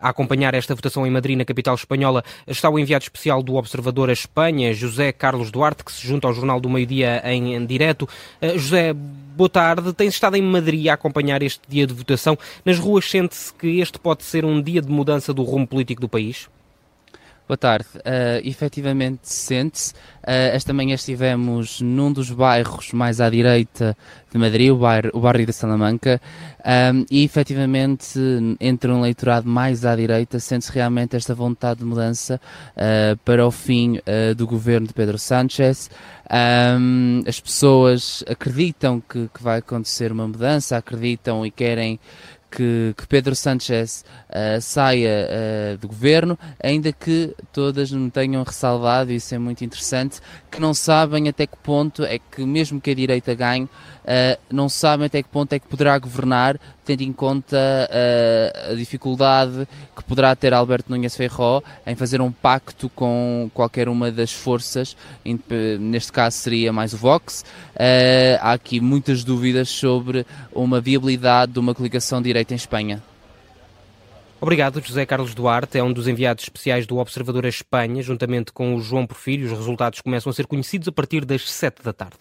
A acompanhar esta votação em Madrid, na capital espanhola, está o enviado especial do Observador a Espanha, José Carlos Duarte, que se junta ao Jornal do Meio-Dia em, em direto. Uh, José, boa tarde. Tens estado em Madrid a acompanhar este dia de votação. Nas ruas sente-se que este pode ser um dia de mudança do rumo político do país? Boa tarde. Uh, efetivamente sente-se. Uh, esta manhã estivemos num dos bairros mais à direita de Madrid, o bairro, o bairro de Salamanca, um, e efetivamente entre um eleitorado mais à direita sente-se realmente esta vontade de mudança uh, para o fim uh, do governo de Pedro Sánchez. Um, as pessoas acreditam que, que vai acontecer uma mudança, acreditam e querem que, que Pedro Sánchez uh, saia uh, do governo, ainda que todas me tenham ressalvado, isso é muito interessante, que não sabem até que ponto é que, mesmo que a direita ganhe, uh, não sabem até que ponto é que poderá governar, tendo em conta a dificuldade que poderá ter Alberto Núñez Feijó em fazer um pacto com qualquer uma das forças, neste caso seria mais o Vox. há aqui muitas dúvidas sobre uma viabilidade de uma coligação direita em Espanha. Obrigado, José Carlos Duarte. É um dos enviados especiais do Observador a Espanha, juntamente com o João Porfírio. Os resultados começam a ser conhecidos a partir das sete da tarde.